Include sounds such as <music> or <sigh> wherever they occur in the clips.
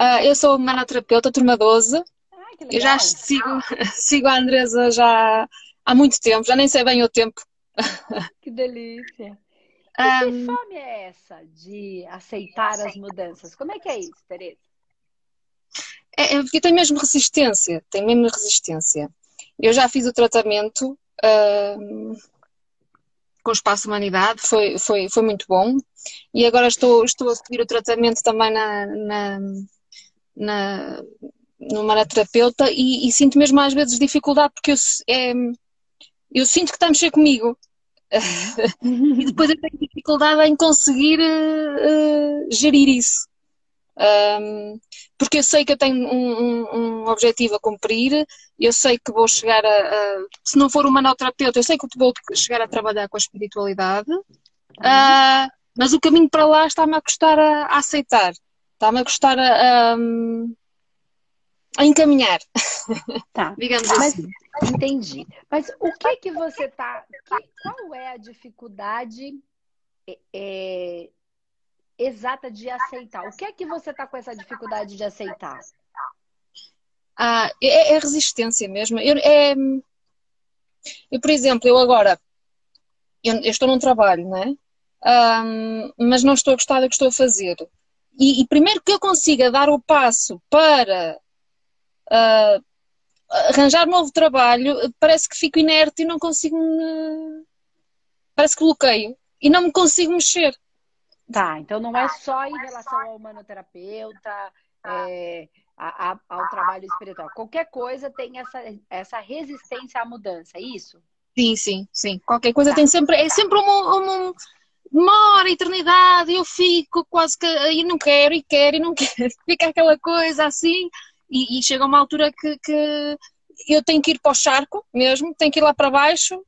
Uh, eu sou manoterapeuta, turma 12. Ah, eu já sigo, <laughs> sigo a Andresa já há muito tempo, já nem sei bem o tempo. Que delícia. Um, que fome é essa de aceitar as mudanças? Como é que é isso, Tereza? É, é porque tem mesmo resistência, tem mesmo resistência. Eu já fiz o tratamento uh, com o Espaço Humanidade, foi, foi, foi muito bom. E agora estou, estou a seguir o tratamento também na, na, na, no maraterapeuta e, e, sinto mesmo às vezes dificuldade porque eu, é, eu sinto que está a mexer comigo. <laughs> e depois eu tenho dificuldade em conseguir uh, gerir isso. Um, porque eu sei que eu tenho um, um, um, objetivo a cumprir, eu sei que vou chegar a, a, se não for um manoterapeuta, eu sei que vou chegar a trabalhar com a espiritualidade, uh, mas o caminho para lá está-me a custar a, a aceitar, está-me a custar a, a encaminhar. Tá. <laughs> Digamos mas, assim. Entendi. Mas o que que você tá. Que, qual é a dificuldade é, é, exata de aceitar? O que é que você tá com essa dificuldade de aceitar? Ah, é, é resistência mesmo. Eu, é, eu, por exemplo, eu agora eu, eu estou num trabalho, não é? Um, mas não estou a gostar do que estou a fazer. E, e primeiro que eu consiga dar o passo para uh, arranjar novo trabalho, parece que fico inerte e não consigo me... Parece que bloqueio e não me consigo mexer. Tá, então não é só em relação ao humanoterapeuta, é, a, a, ao trabalho espiritual. Qualquer coisa tem essa, essa resistência à mudança, é isso? Sim, sim, sim. Qualquer coisa tá. tem sempre. É sempre uma, uma, uma eternidade, eu fico quase que. e não quero, e quero, e não <laughs> quero. Fica aquela coisa assim e, e chega uma altura que, que, eu tenho que ir para o charco mesmo, tenho que ir lá para baixo.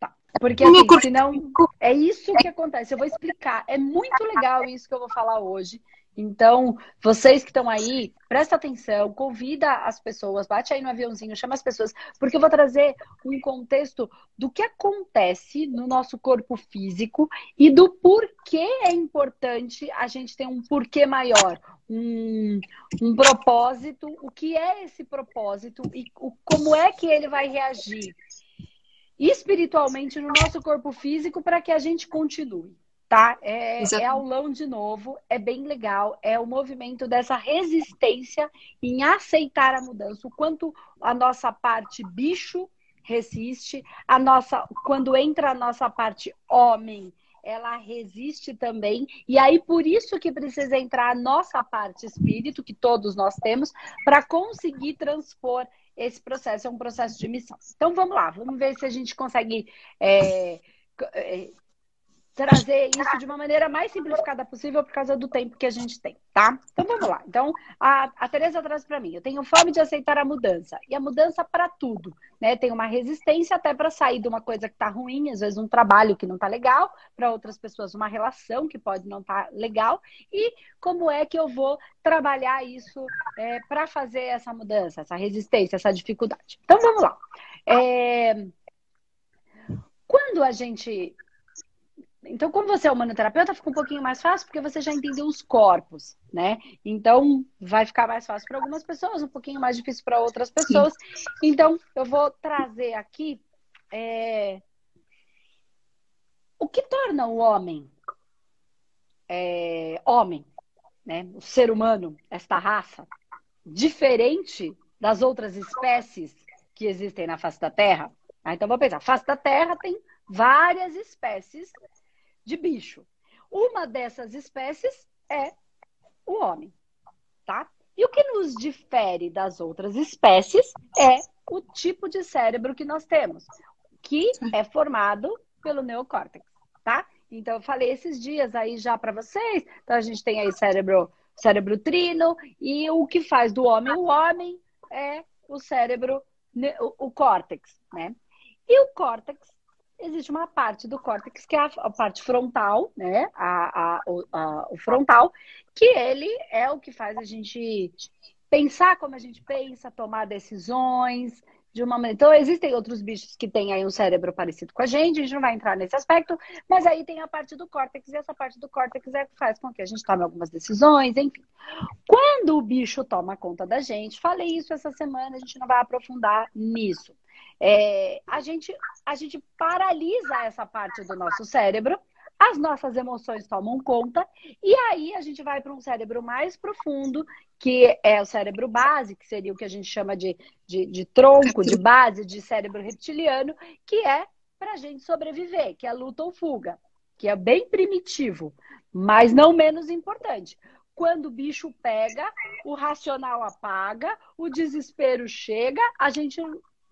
Tá. Porque assim, senão é isso que acontece. Eu vou explicar. É muito legal isso que eu vou falar hoje. Então, vocês que estão aí, presta atenção, convida as pessoas, bate aí no aviãozinho, chama as pessoas, porque eu vou trazer um contexto do que acontece no nosso corpo físico e do porquê é importante a gente ter um porquê maior, um, um propósito, o que é esse propósito e o, como é que ele vai reagir espiritualmente no nosso corpo físico para que a gente continue tá? É, é aulão de novo, é bem legal, é o movimento dessa resistência em aceitar a mudança, o quanto a nossa parte bicho resiste, a nossa quando entra a nossa parte homem, ela resiste também, e aí por isso que precisa entrar a nossa parte espírito, que todos nós temos, para conseguir transpor esse processo, é um processo de missão. Então vamos lá, vamos ver se a gente consegue é, é trazer isso de uma maneira mais simplificada possível por causa do tempo que a gente tem, tá? Então vamos lá. Então a, a Tereza traz para mim. Eu tenho fome de aceitar a mudança e a mudança para tudo, né? Tem uma resistência até para sair de uma coisa que tá ruim, às vezes um trabalho que não tá legal, para outras pessoas uma relação que pode não tá legal e como é que eu vou trabalhar isso é, para fazer essa mudança, essa resistência, essa dificuldade. Então vamos lá. É... Quando a gente então, quando você é humanoterapeuta, fica um pouquinho mais fácil porque você já entendeu os corpos, né? Então, vai ficar mais fácil para algumas pessoas, um pouquinho mais difícil para outras pessoas. Sim. Então, eu vou trazer aqui é... o que torna o homem é... homem, né? O ser humano, esta raça, diferente das outras espécies que existem na face da Terra. Ah, então, vou pensar, a face da Terra tem várias espécies de bicho. Uma dessas espécies é o homem, tá? E o que nos difere das outras espécies é o tipo de cérebro que nós temos, que é formado pelo neocórtex, tá? Então eu falei esses dias aí já para vocês. Então a gente tem aí cérebro, cérebro trino e o que faz do homem o homem é o cérebro, o, o córtex, né? E o córtex existe uma parte do córtex que é a, a parte frontal, né? A, a, o frontal, que ele é o que faz a gente pensar como a gente pensa, tomar decisões, de uma maneira. Então, existem outros bichos que têm aí um cérebro parecido com a gente, a gente não vai entrar nesse aspecto, mas aí tem a parte do córtex, e essa parte do córtex é que faz com que a gente tome algumas decisões, enfim. Quando o bicho toma conta da gente, falei isso essa semana, a gente não vai aprofundar nisso. É, a, gente, a gente paralisa essa parte do nosso cérebro as nossas emoções tomam conta, e aí a gente vai para um cérebro mais profundo, que é o cérebro base, que seria o que a gente chama de, de, de tronco, de base, de cérebro reptiliano, que é para a gente sobreviver, que é luta ou fuga, que é bem primitivo, mas não menos importante. Quando o bicho pega, o racional apaga, o desespero chega, a gente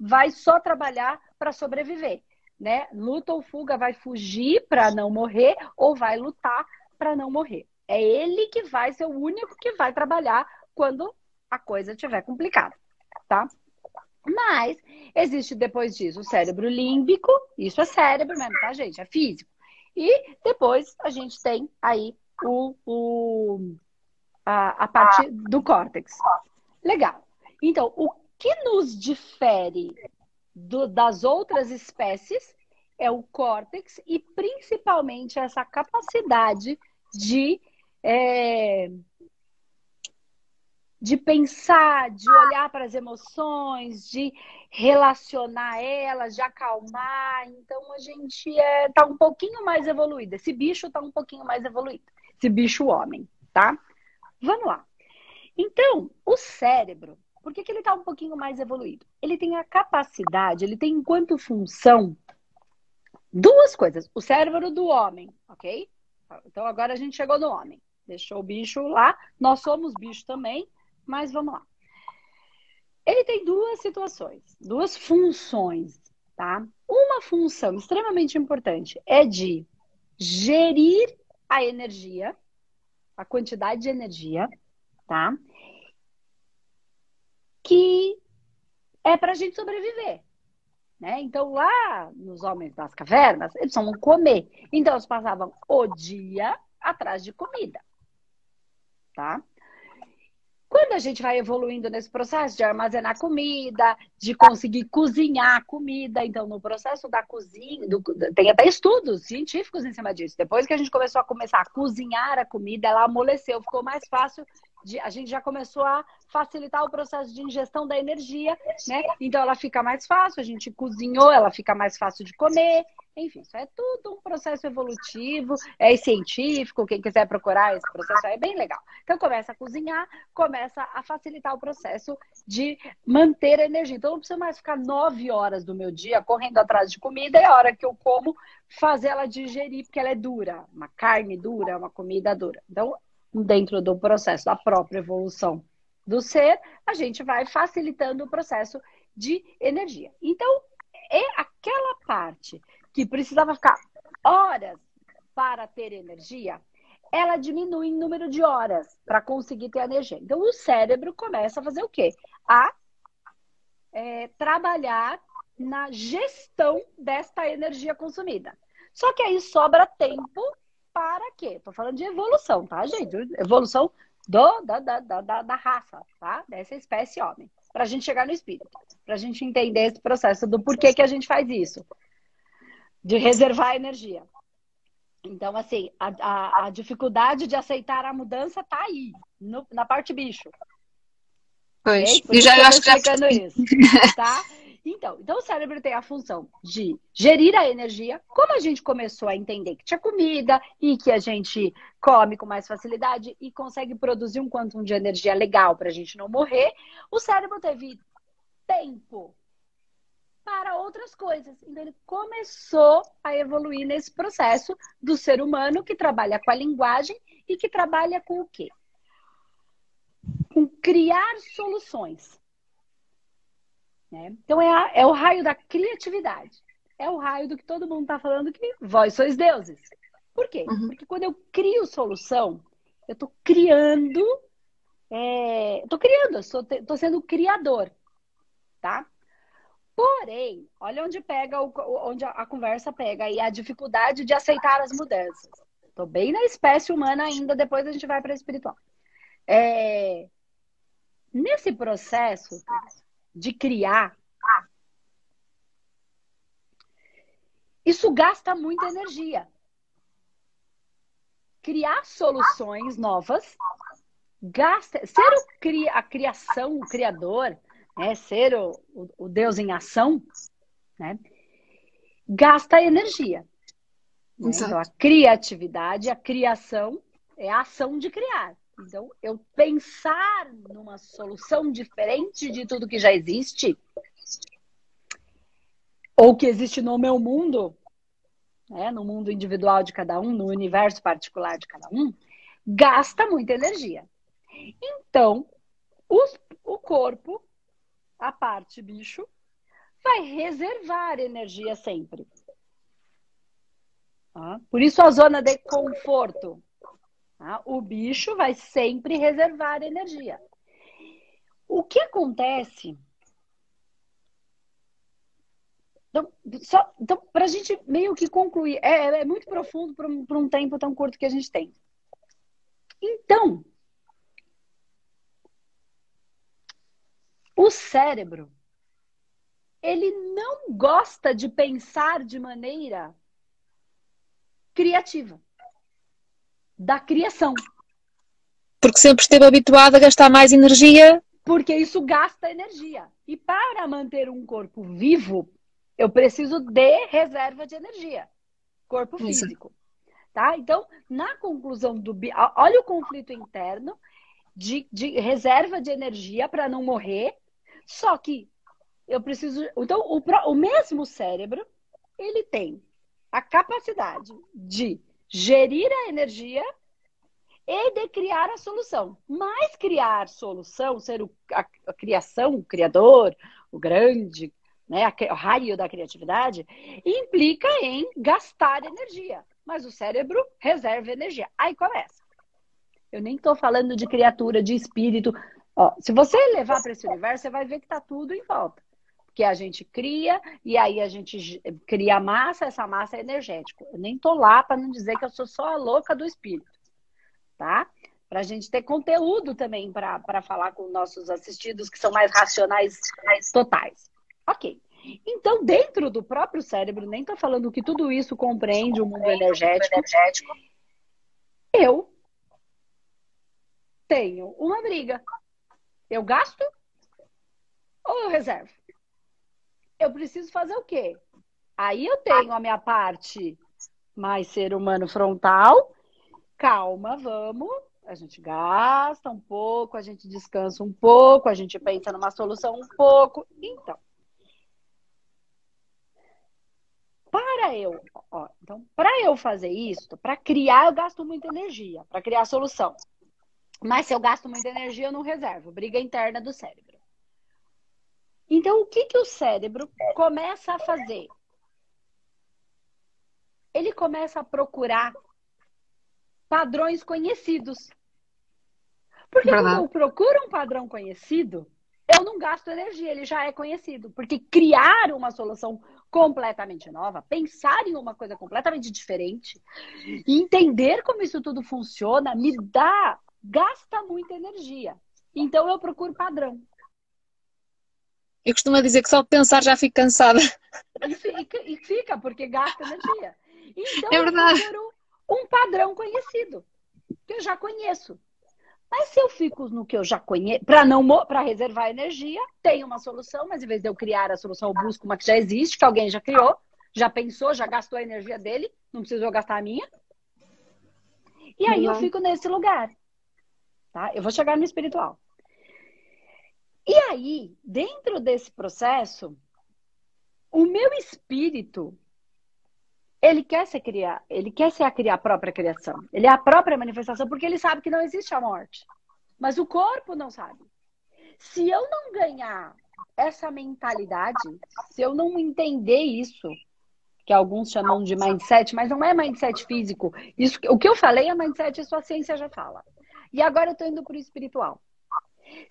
vai só trabalhar para sobreviver né? Luta ou fuga, vai fugir para não morrer ou vai lutar para não morrer. É ele que vai ser o único que vai trabalhar quando a coisa estiver complicada, tá? Mas existe depois disso o cérebro límbico, isso é cérebro mesmo, tá, gente? É físico. E depois a gente tem aí o, o a, a parte do córtex. Legal. Então, o que nos difere do, das outras espécies é o córtex e principalmente essa capacidade de é, de pensar, de olhar para as emoções, de relacionar elas, de acalmar. Então a gente está é, tá um pouquinho mais evoluído. Esse bicho está um pouquinho mais evoluído. Esse bicho homem, tá? Vamos lá. Então, o cérebro por que, que ele está um pouquinho mais evoluído? Ele tem a capacidade, ele tem enquanto função duas coisas. O cérebro do homem, ok? Então agora a gente chegou no homem. Deixou o bicho lá. Nós somos bicho também, mas vamos lá. Ele tem duas situações, duas funções, tá? Uma função extremamente importante é de gerir a energia, a quantidade de energia, tá? Que é para a gente sobreviver. Né? Então, lá nos homens das cavernas, eles só comer. Então, eles passavam o dia atrás de comida. Tá? Quando a gente vai evoluindo nesse processo de armazenar comida, de conseguir cozinhar comida, então no processo da cozinha, do, tem até estudos científicos em cima disso. Depois que a gente começou a começar a cozinhar a comida, ela amoleceu, ficou mais fácil de, a gente já começou a facilitar o processo de ingestão da energia, né? Então ela fica mais fácil, a gente cozinhou, ela fica mais fácil de comer. Enfim, isso é tudo um processo evolutivo, é científico, quem quiser procurar esse processo é bem legal. Então começa a cozinhar, começa a facilitar o processo de manter a energia. Então não precisa mais ficar nove horas do meu dia correndo atrás de comida e a hora que eu como fazer ela digerir, porque ela é dura, uma carne dura, uma comida dura. Então dentro do processo da própria evolução do ser, a gente vai facilitando o processo de energia. Então, é aquela parte que precisava ficar horas para ter energia, ela diminui em número de horas para conseguir ter energia. Então, o cérebro começa a fazer o quê? A é, trabalhar na gestão desta energia consumida. Só que aí sobra tempo para quê? Tô falando de evolução, tá, gente? Evolução do, da, da, da, da raça, tá? Dessa espécie homem. Para a gente chegar no espírito. Para a gente entender esse processo do porquê que a gente faz isso. De reservar energia. Então, assim, a, a, a dificuldade de aceitar a mudança tá aí, no, na parte bicho. Pois, okay? e já eu acho que já... isso, tá? <laughs> Então, então o cérebro tem a função de gerir a energia. Como a gente começou a entender que tinha comida e que a gente come com mais facilidade e consegue produzir um quantum de energia legal para a gente não morrer, o cérebro teve tempo para outras coisas. Então ele começou a evoluir nesse processo do ser humano que trabalha com a linguagem e que trabalha com o quê? Com criar soluções. Né? Então é, a, é o raio da criatividade. É o raio do que todo mundo está falando que vós sois deuses. Por quê? Uhum. Porque quando eu crio solução, eu estou criando. É, estou criando, estou sendo criador. Tá? Porém, olha onde pega o, onde a, conversa pega e a dificuldade de aceitar as mudanças. Estou bem na espécie humana ainda, depois a gente vai para a espiritual. É, nesse processo, de criar, isso gasta muita energia. Criar soluções novas gasta. Ser o cri, a criação, o criador, né? ser o, o, o Deus em ação, né? gasta energia. Né? Então, a criatividade, a criação é a ação de criar. Então, eu pensar numa solução diferente de tudo que já existe, ou que existe no meu mundo, né, no mundo individual de cada um, no universo particular de cada um, gasta muita energia. Então, os, o corpo, a parte bicho, vai reservar energia sempre. Tá? Por isso a zona de conforto. Tá? O bicho vai sempre reservar energia. O que acontece então, então para a gente meio que concluir, é, é muito profundo para um, um tempo tão curto que a gente tem. Então, o cérebro, ele não gosta de pensar de maneira criativa, da criação. Porque sempre esteve habituado a gastar mais energia. Porque isso gasta energia. E para manter um corpo vivo, eu preciso de reserva de energia, corpo físico. Tá? Então, na conclusão do. Olha o conflito interno de, de reserva de energia para não morrer. Só que eu preciso. Então, o, o mesmo cérebro, ele tem a capacidade de gerir a energia e de criar a solução. Mas criar solução, ser o, a, a criação, o criador, o grande né, o raio da criatividade, implica em gastar energia. Mas o cérebro reserva energia. Aí começa. Eu nem estou falando de criatura, de espírito. Ó, se você levar para esse universo, você vai ver que está tudo em volta. Porque a gente cria e aí a gente cria massa, essa massa é energética. Eu nem estou lá para não dizer que eu sou só a louca do espírito. Tá? Para a gente ter conteúdo também para falar com nossos assistidos que são mais racionais mais totais. Ok. Então, dentro do próprio cérebro, nem estou falando que tudo isso compreende o mundo energético. Eu tenho uma briga. Eu gasto ou eu reservo? Eu preciso fazer o quê? Aí eu tenho a minha parte mais ser humano frontal. Calma, vamos. A gente gasta um pouco, a gente descansa um pouco, a gente pensa numa solução um pouco. Então, para eu, ó, então, para eu fazer isso, para criar, eu gasto muita energia, para criar a solução. Mas se eu gasto muita energia, eu não reservo. Briga interna do cérebro. Então, o que, que o cérebro começa a fazer? Ele começa a procurar padrões conhecidos. Porque quando eu procuro um padrão conhecido, eu não gasto energia, ele já é conhecido. Porque criar uma solução completamente nova, pensar em uma coisa completamente diferente, entender como isso tudo funciona, me dá, gasta muita energia. Então eu procuro padrão. Eu costumo dizer que só pensar já fico cansada. E fica, e fica porque gasta energia. Então é verdade. eu um padrão conhecido, que eu já conheço. Mas se eu fico no que eu já conheço, para não para reservar energia, tem uma solução, mas em vez de eu criar a solução, eu busco uma que já existe, que alguém já criou, já pensou, já gastou a energia dele, não preciso eu gastar a minha. E aí uhum. eu fico nesse lugar. Tá? Eu vou chegar no espiritual. E aí, dentro desse processo, o meu espírito ele quer ser criar, ele quer ser a criar a própria criação. Ele é a própria manifestação porque ele sabe que não existe a morte. Mas o corpo não sabe. Se eu não ganhar essa mentalidade, se eu não entender isso, que alguns chamam de mindset, mas não é mindset físico. Isso, o que eu falei é mindset, isso a ciência já fala. E agora eu estou indo para o espiritual.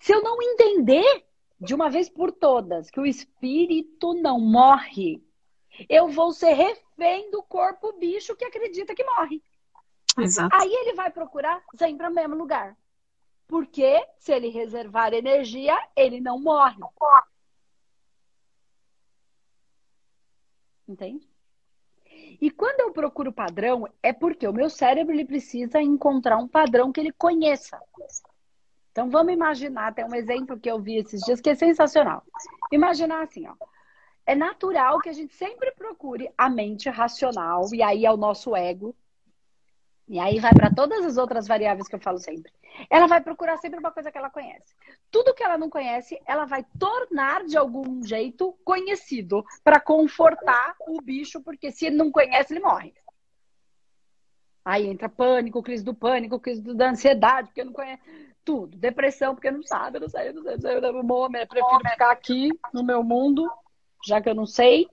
Se eu não entender de uma vez por todas que o espírito não morre, eu vou ser refém do corpo bicho que acredita que morre. Exato. Aí ele vai procurar sempre o mesmo lugar. Porque se ele reservar energia, ele não morre. Entende? E quando eu procuro padrão, é porque o meu cérebro ele precisa encontrar um padrão que ele conheça. Então vamos imaginar, tem um exemplo que eu vi esses dias que é sensacional. Imaginar assim, ó. É natural que a gente sempre procure a mente racional, e aí é o nosso ego. E aí vai para todas as outras variáveis que eu falo sempre. Ela vai procurar sempre uma coisa que ela conhece. Tudo que ela não conhece, ela vai tornar de algum jeito conhecido para confortar o bicho, porque se ele não conhece, ele morre. Aí entra pânico, crise do pânico, crise da ansiedade, porque não conhece tudo. Depressão, porque não sabe, não sei, não sei, não sei, eu não sei, eu prefiro ficar aqui no meu mundo, já que eu não sei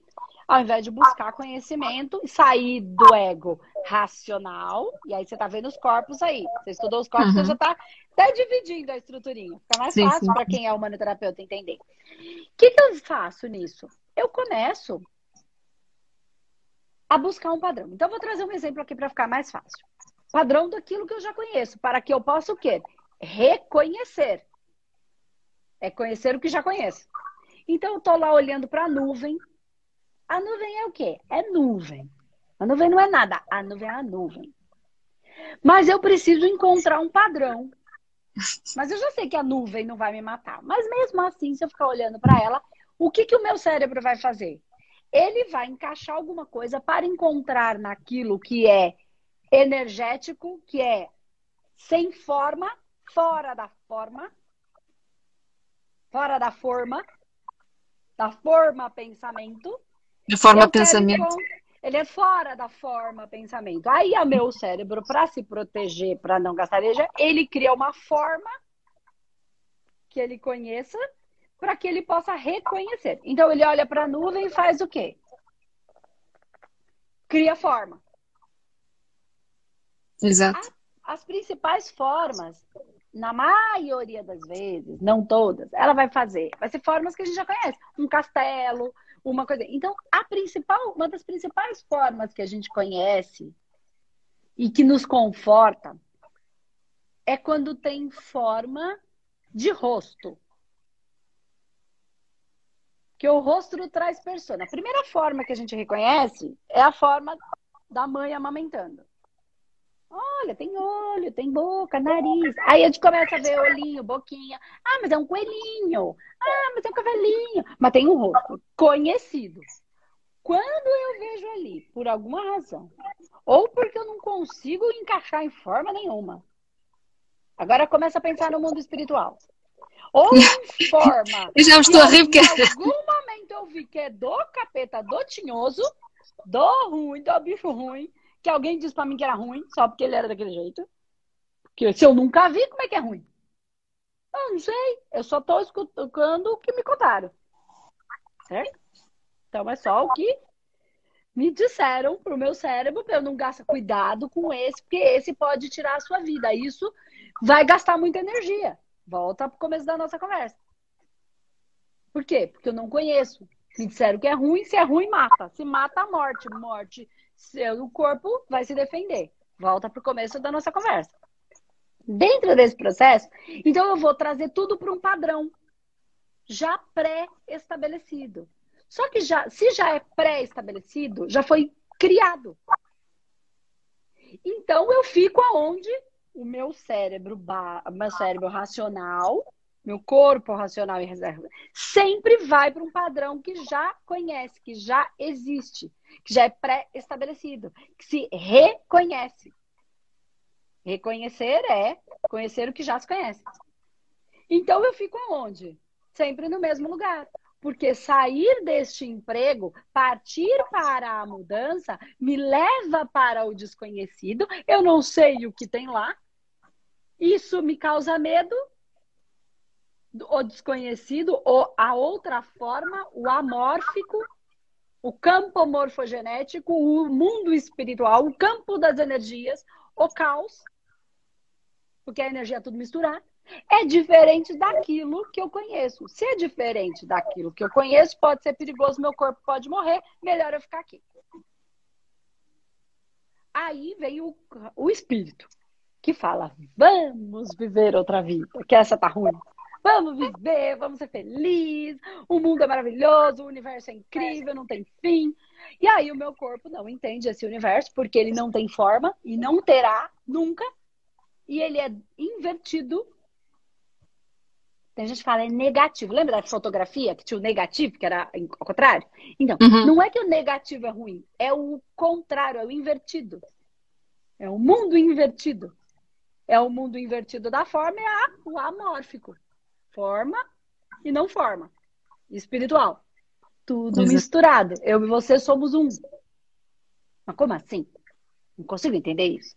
ao invés de buscar conhecimento e sair do ego racional. E aí você tá vendo os corpos aí. Você estudou os corpos, uhum. você já tá até dividindo a estruturinha. Fica mais sim, fácil para quem é humanoterapeuta entender. O que, que eu faço nisso? Eu começo a buscar um padrão. Então, eu vou trazer um exemplo aqui para ficar mais fácil. Padrão daquilo que eu já conheço, para que eu possa o quê? Reconhecer. É conhecer o que já conheço. Então, eu tô lá olhando para a nuvem, a nuvem é o quê? É nuvem. A nuvem não é nada. A nuvem é a nuvem. Mas eu preciso encontrar um padrão. Mas eu já sei que a nuvem não vai me matar. Mas mesmo assim, se eu ficar olhando para ela, o que, que o meu cérebro vai fazer? Ele vai encaixar alguma coisa para encontrar naquilo que é energético, que é sem forma, fora da forma, fora da forma, da forma pensamento, de forma pensamento. Ele é fora da forma pensamento. Aí o meu cérebro, para se proteger, para não gastar energia, ele cria uma forma que ele conheça para que ele possa reconhecer. Então ele olha para a nuvem e faz o quê? Cria forma. Exato. As, as principais formas, na maioria das vezes, não todas, ela vai fazer, vai ser formas que a gente já conhece. Um castelo, uma coisa. Então, a principal, uma das principais formas que a gente conhece e que nos conforta é quando tem forma de rosto. Que o rosto traz persona. A primeira forma que a gente reconhece é a forma da mãe amamentando. Olha, tem olho, tem boca, nariz. Aí a gente começa a ver olhinho, boquinha. Ah, mas é um coelhinho. Ah, mas é um cavalinho. Mas tem um rosto conhecido. Quando eu vejo ali, por alguma razão, ou porque eu não consigo encaixar em forma nenhuma, agora começa a pensar no mundo espiritual. Ou em <laughs> forma. eu já estou rir porque. Em algum momento eu vi que é do capeta, do tinhoso, do ruim, do bicho ruim que alguém disse para mim que era ruim, só porque ele era daquele jeito. Porque se eu nunca vi, como é que é ruim? Eu não sei. Eu só estou escutando o que me contaram. Certo? Então é só o que me disseram pro meu cérebro para eu não gastar cuidado com esse, porque esse pode tirar a sua vida. Isso vai gastar muita energia. Volta pro começo da nossa conversa. Por quê? Porque eu não conheço. Me disseram que é ruim, se é ruim, mata. Se mata, morte. Morte seu corpo vai se defender. Volta para o começo da nossa conversa. Dentro desse processo, então eu vou trazer tudo para um padrão já pré-estabelecido. Só que já, se já é pré-estabelecido, já foi criado. Então eu fico aonde o meu cérebro, meu cérebro racional meu corpo racional e reserva, sempre vai para um padrão que já conhece, que já existe, que já é pré-estabelecido, que se reconhece. Reconhecer é conhecer o que já se conhece. Então eu fico aonde? Sempre no mesmo lugar. Porque sair deste emprego, partir para a mudança, me leva para o desconhecido, eu não sei o que tem lá. Isso me causa medo, o desconhecido, ou a outra forma, o amórfico, o campo morfogenético, o mundo espiritual, o campo das energias, o caos, porque a energia é tudo misturado, é diferente daquilo que eu conheço. Se é diferente daquilo que eu conheço, pode ser perigoso, meu corpo pode morrer, melhor eu ficar aqui. Aí vem o, o espírito, que fala: vamos viver outra vida, que essa tá ruim. Vamos viver, vamos ser felizes, o mundo é maravilhoso, o universo é incrível, não tem fim. E aí o meu corpo não entende esse universo porque ele não tem forma e não terá nunca. E ele é invertido. Tem gente que fala é negativo. Lembra da fotografia que tinha o negativo, que era ao contrário? Então, uhum. não é que o negativo é ruim, é o contrário, é o invertido. É o mundo invertido. É o mundo invertido da forma, é o amórfico. Forma e não forma. Espiritual. Tudo Exato. misturado. Eu e você somos um. Mas como assim? Não consigo entender isso.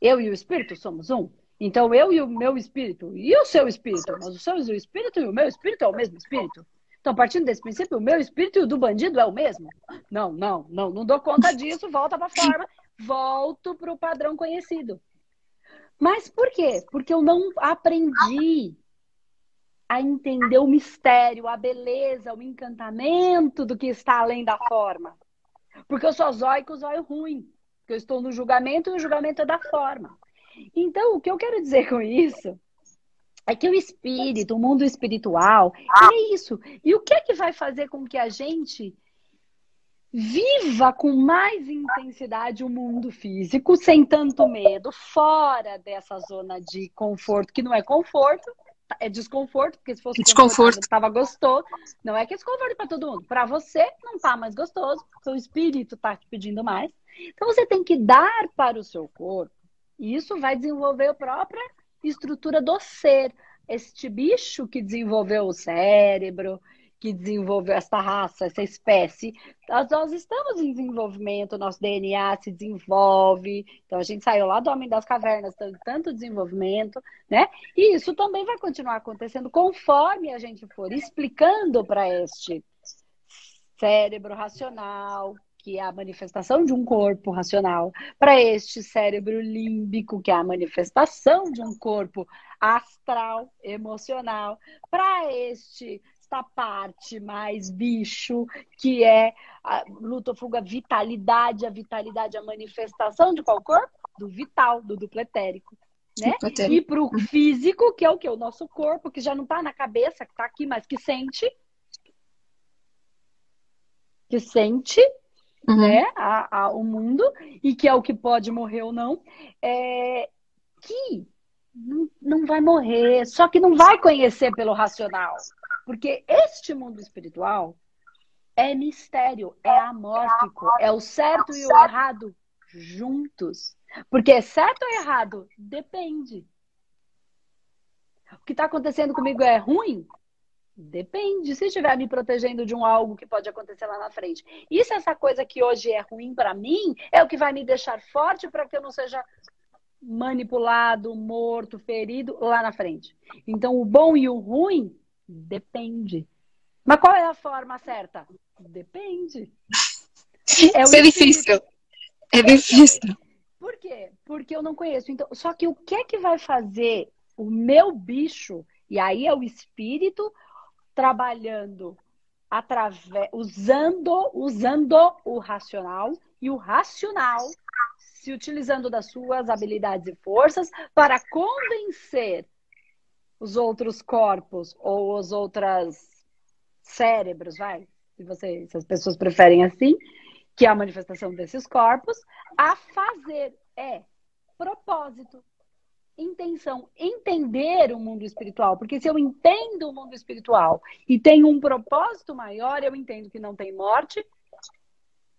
Eu e o espírito somos um. Então eu e o meu espírito e o seu espírito, mas o seu e o espírito e o meu espírito é o mesmo espírito. Então, partindo desse princípio, o meu espírito e o do bandido é o mesmo? Não, não, não, não dou conta <laughs> disso, volta para a forma, volto para o padrão conhecido. Mas por quê? Porque eu não aprendi a entender o mistério, a beleza, o encantamento do que está além da forma. Porque eu sou zóio com zóio ruim. Porque eu estou no julgamento e o julgamento é da forma. Então, o que eu quero dizer com isso é que o espírito, o mundo espiritual, é isso. E o que é que vai fazer com que a gente viva com mais intensidade o mundo físico, sem tanto medo, fora dessa zona de conforto, que não é conforto, é desconforto, porque se fosse desconforto, estava gostoso. Não é que é desconforto para todo mundo. Para você, não tá mais gostoso, o espírito tá te pedindo mais. Então você tem que dar para o seu corpo. E isso vai desenvolver a própria estrutura do ser. Este bicho que desenvolveu o cérebro, que desenvolveu essa raça, essa espécie. Nós, nós estamos em desenvolvimento, nosso DNA se desenvolve. Então, a gente saiu lá do Homem das Cavernas, tanto, tanto desenvolvimento, né? E isso também vai continuar acontecendo conforme a gente for explicando para este cérebro racional, que é a manifestação de um corpo racional, para este cérebro límbico, que é a manifestação de um corpo astral, emocional, para este esta parte mais bicho, que é a luta, fuga, vitalidade, a vitalidade, a manifestação de qual corpo? Do vital, do duplo etérico. Né? E para o físico, que é o que? O nosso corpo, que já não está na cabeça, que está aqui, mas que sente. Que sente uhum. né, a, a, o mundo, e que é o que pode morrer ou não. É, que não, não vai morrer, só que não vai conhecer pelo racional. Porque este mundo espiritual é mistério, é amórfico, é o certo e o errado juntos. Porque certo ou errado depende. O que está acontecendo comigo é ruim? Depende. Se estiver me protegendo de um algo que pode acontecer lá na frente. E se essa coisa que hoje é ruim para mim é o que vai me deixar forte para que eu não seja manipulado, morto, ferido lá na frente. Então, o bom e o ruim depende. Mas qual é a forma certa? Depende. É Isso é difícil. É difícil. Por quê? Porque eu não conheço. Então, só que o que é que vai fazer o meu bicho? E aí é o espírito trabalhando através, usando, usando o racional e o racional se utilizando das suas habilidades e forças para convencer os outros corpos ou os outros cérebros, vai, se, você, se as pessoas preferem assim, que é a manifestação desses corpos, a fazer é propósito, intenção, entender o mundo espiritual. Porque se eu entendo o mundo espiritual e tenho um propósito maior, eu entendo que não tem morte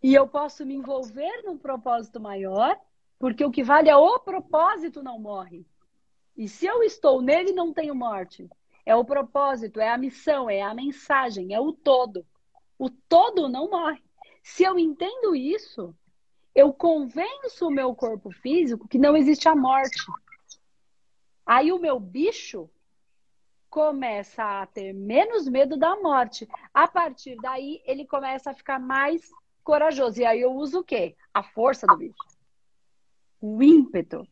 e eu posso me envolver num propósito maior, porque o que vale é o propósito não morre. E se eu estou nele, não tenho morte. É o propósito, é a missão, é a mensagem, é o todo. O todo não morre. Se eu entendo isso, eu convenço o meu corpo físico que não existe a morte. Aí o meu bicho começa a ter menos medo da morte. A partir daí, ele começa a ficar mais corajoso. E aí eu uso o quê? A força do bicho. O ímpeto.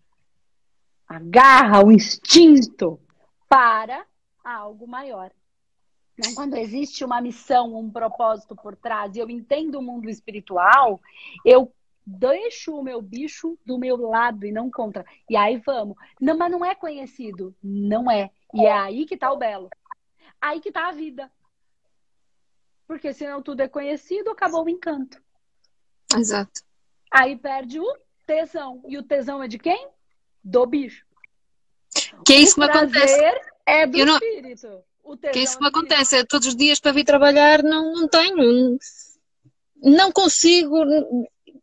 A garra, o instinto para algo maior. Então, quando existe uma missão, um propósito por trás, e eu entendo o mundo espiritual, eu deixo o meu bicho do meu lado e não contra. E aí vamos. Não, mas não é conhecido. Não é. E é aí que tá o belo. Aí que tá a vida. Porque senão tudo é conhecido, acabou o encanto. Exato. Aí perde o tesão. E o tesão é de quem? Do bicho. Que é isso que me acontece. É do não... espírito. Que é isso que me acontece. É todos os dias para vir trabalhar não, não tenho. Não consigo.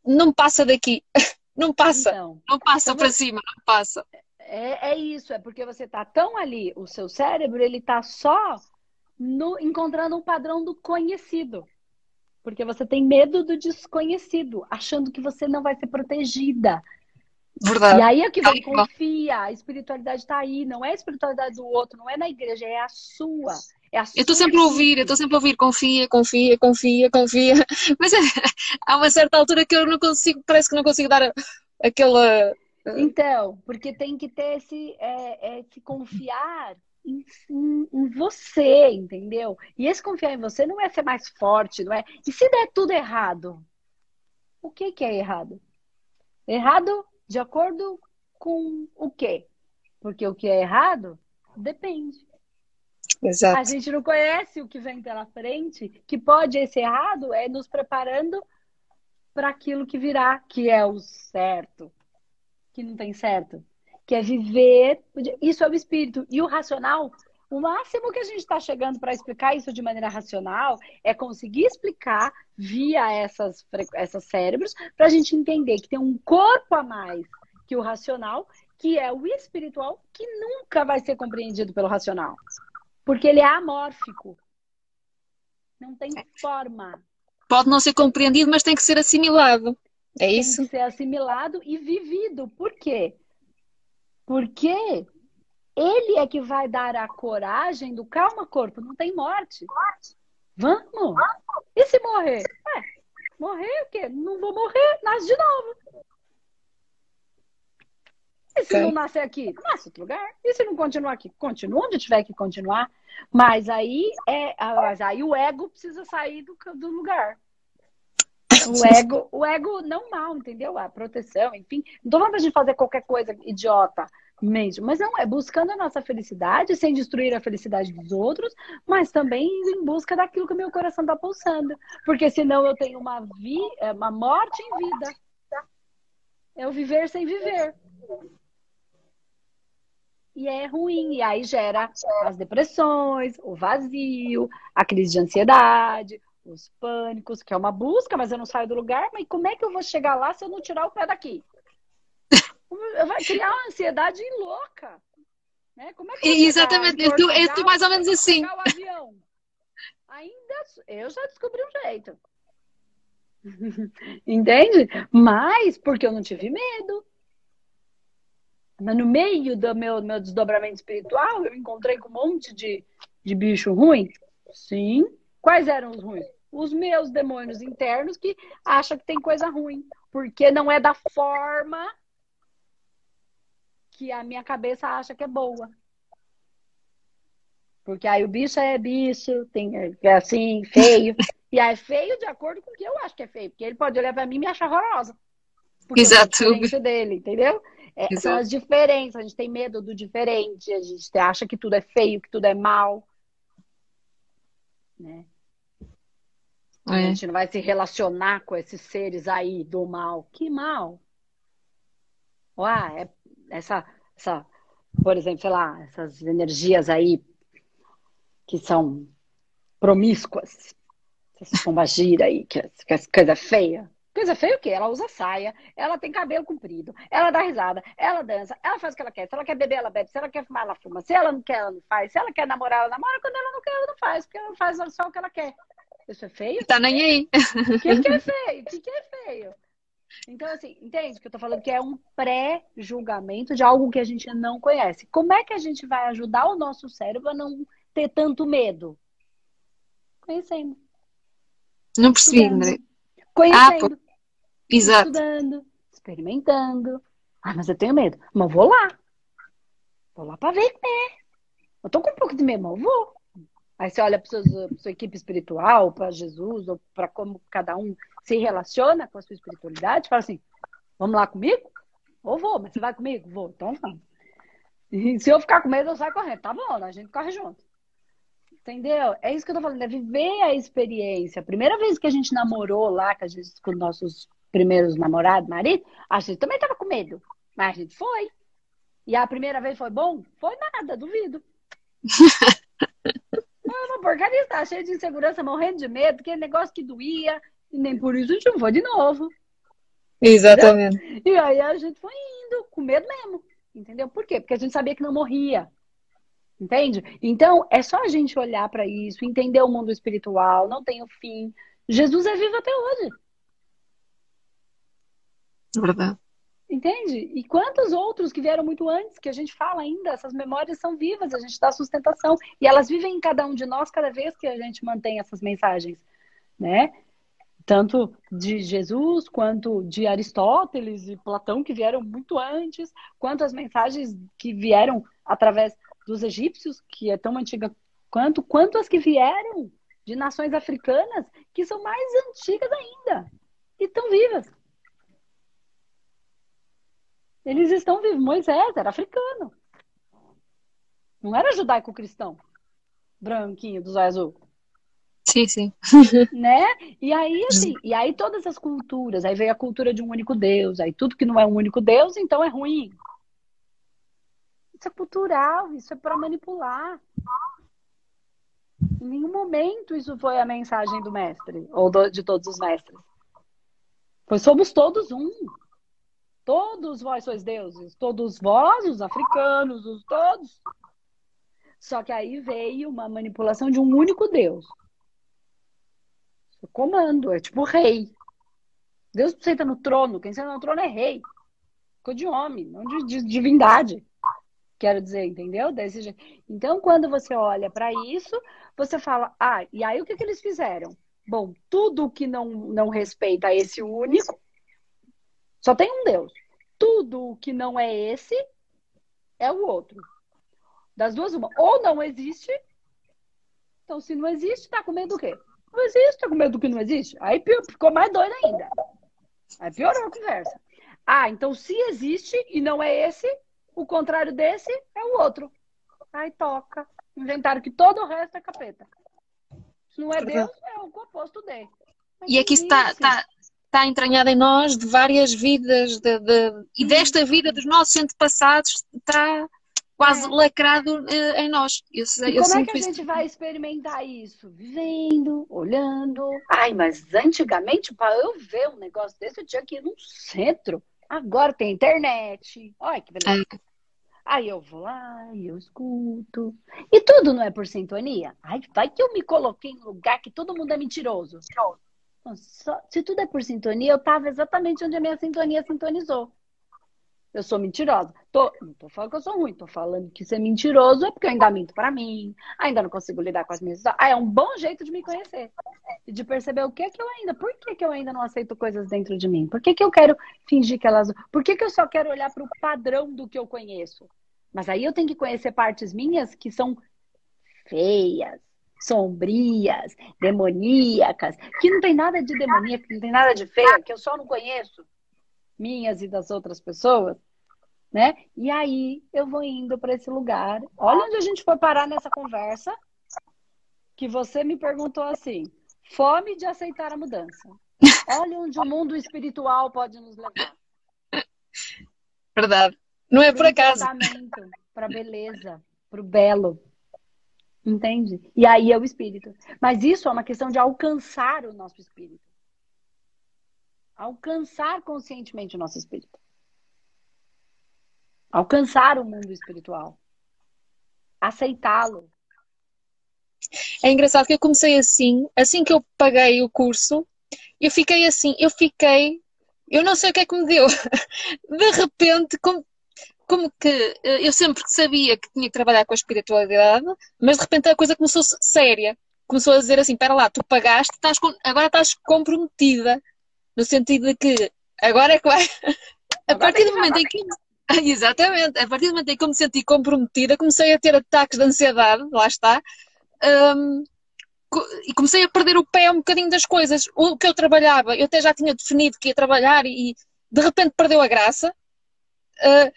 Não passa daqui. <laughs> Não passa. Então, não passa então, para cima, não passa. É, é isso, é porque você está tão ali, o seu cérebro, ele está só no, encontrando um padrão do conhecido. Porque você tem medo do desconhecido, achando que você não vai ser protegida. Verdade. E aí é que vem, confia, a espiritualidade está aí, não é a espiritualidade do outro, não é na igreja, é a sua. É a eu estou sempre a ouvir, eu estou sempre a ouvir, confia, confia, confia, confia. <laughs> Mas é, há uma certa altura que eu não consigo, parece que não consigo dar aquela. Então, porque tem que ter esse, é, é, se confiar em, em, em, você, entendeu? E esse confiar em você não é ser mais forte, não é? E se der tudo errado? O que, que é errado? Errado de acordo com o quê? Porque o que é errado depende. Exato. A gente não conhece o que vem pela frente, que pode ser errado, é nos preparando para aquilo que virá, que é o certo, que não tem certo, que é viver. Isso é o espírito. E o racional, o máximo que a gente está chegando para explicar isso de maneira racional é conseguir explicar via essas, essas cérebros para a gente entender que tem um corpo a mais que o racional, que é o espiritual, que nunca vai ser compreendido pelo racional. Porque ele é amórfico. Não tem forma. Pode não ser compreendido, mas tem que ser assimilado. É tem isso? Tem que ser assimilado e vivido. Por quê? Porque ele é que vai dar a coragem do calma, corpo, não tem morte. Vamos! E se morrer? É, morrer o quê? Não vou morrer, nasce de novo. E se não nascer aqui? Nasce outro lugar. E se não continuar aqui? Continua onde tiver que continuar. Mas aí, é, mas aí o ego precisa sair do, do lugar. O <laughs> ego, o ego não mal, entendeu? A proteção, enfim. Não tô falando pra gente fazer qualquer coisa idiota mesmo. Mas não, é buscando a nossa felicidade, sem destruir a felicidade dos outros, mas também em busca daquilo que o meu coração tá pulsando. Porque senão eu tenho uma, vi, é, uma morte em vida. É o viver sem viver e é ruim. E aí gera as depressões, o vazio, a crise de ansiedade, os pânicos, que é uma busca, mas eu não saio do lugar. Mas como é que eu vou chegar lá se eu não tirar o pé daqui? Vai criar uma ansiedade louca. Né? Como é que Exatamente, eu estou, mais ou menos assim. Ainda eu já descobri um jeito. <laughs> Entende? Mas porque eu não tive medo. Mas no meio do meu, meu desdobramento espiritual, eu encontrei com um monte de, de bicho ruim? Sim. Quais eram os ruins? Os meus demônios internos que acham que tem coisa ruim. Porque não é da forma que a minha cabeça acha que é boa. Porque aí o bicho é bicho, tem, é assim, feio. e aí é feio de acordo com o que eu acho que é feio. Porque ele pode olhar para mim e me achar horrorosa. Porque Exato. Eu dele, entendeu? É, são as diferenças, a gente tem medo do diferente, a gente acha que tudo é feio, que tudo é mal. Né? É. A gente não vai se relacionar com esses seres aí do mal. Que mal? Ué, é, essa, essa, por exemplo, sei lá, essas energias aí que são promíscuas, essas pombagira aí, que, é, que é coisa feia. Coisa feia o quê? Ela usa saia, ela tem cabelo comprido, ela dá risada, ela dança, ela faz o que ela quer. Se ela quer beber, ela bebe. Se ela quer fumar, ela fuma. Se ela não quer, ela não faz. Se ela quer namorar, ela namora. Quando ela não quer, ela não faz, porque ela faz só o que ela quer. Isso é feio? Tá nem aí. O que, que é feio? O que, que é feio? Então, assim, entende que eu tô falando que é um pré-julgamento de algo que a gente não conhece. Como é que a gente vai ajudar o nosso cérebro a não ter tanto medo? Conhecendo. Não percebi, André. Conhecendo. Ah, Exato. Estudando, experimentando. Ah, mas eu tenho medo. Mas vou lá. Vou lá para ver né? Eu tô com um pouco de medo, mas eu vou. Aí você olha para sua equipe espiritual, para Jesus, ou para como cada um se relaciona com a sua espiritualidade, fala assim: vamos lá comigo? Ou vou, mas você vai comigo? Vou, então vamos. E se eu ficar com medo, eu saio correndo. Tá bom, a gente corre junto. Entendeu? É isso que eu tô falando, é viver a experiência. A primeira vez que a gente namorou lá, que a gente, com nossos primeiros namorados, marido, a gente também tava com medo. Mas a gente foi. E a primeira vez foi bom? Foi nada, duvido. <laughs> Foi uma porcaria, tá cheio de insegurança, morrendo de medo, aquele negócio que doía, e nem por isso a gente não foi de novo. Exatamente. Entendeu? E aí a gente foi indo, com medo mesmo. Entendeu? Por quê? Porque a gente sabia que não morria. Entende? Então, é só a gente olhar para isso, entender o mundo espiritual, não tem o fim. Jesus é vivo até hoje. Verdade. Entende? E quantos outros que vieram muito antes, que a gente fala ainda, essas memórias são vivas, a gente dá sustentação. E elas vivem em cada um de nós cada vez que a gente mantém essas mensagens, né? Tanto de Jesus, quanto de Aristóteles e Platão, que vieram muito antes, quanto as mensagens que vieram através dos egípcios, que é tão antiga quanto, quanto as que vieram de nações africanas, que são mais antigas ainda e estão vivas. Eles estão vivos. Moisés era africano. Não era judaico-cristão. Branquinho, do zóio azul. Sim, sim. <laughs> né? E aí, assim, e aí todas as culturas, aí veio a cultura de um único Deus, aí tudo que não é um único Deus, então é ruim. Isso é cultural, isso é para manipular. Em nenhum momento isso foi a mensagem do mestre, ou do, de todos os mestres. Pois somos todos um. Todos vós sois deuses. Todos vós, os africanos, os todos. Só que aí veio uma manipulação de um único Deus. O comando, é tipo rei. Deus senta no trono, quem senta no trono é rei. Ficou de homem, não de, de divindade. Quero dizer, entendeu? Desse. Então, quando você olha para isso, você fala, ah, e aí o que, que eles fizeram? Bom, tudo que não, não respeita esse único, só tem um Deus. Tudo que não é esse é o outro. Das duas, uma. Ou não existe. Então, se não existe, tá com medo do quê? Não existe, tá com medo do que não existe. Aí ficou mais doido ainda. Aí piorou a conversa. Ah, então se existe e não é esse, o contrário desse é o outro. Aí toca. Inventaram que todo o resto é capeta. Se não é Deus, é o oposto dele. e aqui está, está, está entranhado em nós de várias vidas de, de, e desta vida dos nossos antepassados está quase é. lacrado uh, em nós. Eu, e eu como é que a isso. gente vai experimentar isso? Vivendo, olhando. Ai, mas antigamente, para eu ver um negócio desse, eu tinha que ir num centro. Agora tem internet. Olha que beleza. É. Aí eu vou lá e eu escuto. E tudo não é por sintonia? Ai, vai que eu me coloquei em lugar que todo mundo é mentiroso. Só, se tudo é por sintonia, eu estava exatamente onde a minha sintonia sintonizou. Eu sou mentirosa. Tô, não tô falando que eu sou ruim, tô falando que ser mentiroso é porque eu ainda minto para mim, ainda não consigo lidar com as minhas. Ah, é um bom jeito de me conhecer. E de perceber o que é que eu ainda. Por que, que eu ainda não aceito coisas dentro de mim? Por que, que eu quero fingir que elas. Por que, que eu só quero olhar para o padrão do que eu conheço? Mas aí eu tenho que conhecer partes minhas que são feias, sombrias, demoníacas, que não tem nada de demoníaca, que não tem nada de feia, que eu só não conheço, minhas e das outras pessoas, né? E aí eu vou indo para esse lugar. Olha onde a gente foi parar nessa conversa, que você me perguntou assim: fome de aceitar a mudança. Olha onde o mundo espiritual pode nos levar. Verdade. Não é por acaso. Para beleza, para o belo. Entende? E aí é o espírito. Mas isso é uma questão de alcançar o nosso espírito. Alcançar conscientemente o nosso espírito. Alcançar o mundo espiritual. Aceitá-lo. É engraçado que eu comecei assim, assim que eu paguei o curso, eu fiquei assim, eu fiquei, eu não sei o que é que me deu. <laughs> De repente, como como que eh, eu sempre sabia que tinha que trabalhar com a espiritualidade, mas de repente a coisa começou séria. Começou a dizer assim: espera lá, tu pagaste, estás agora estás comprometida. No sentido de que agora é que vai. <laughs> a partir do momento em que. <laughs> Exatamente, a partir do momento em que eu me senti comprometida, comecei a ter ataques de ansiedade, lá está, um, e comecei a perder o pé um bocadinho das coisas. O que eu trabalhava, eu até já tinha definido que ia trabalhar e de repente perdeu a graça. Uh,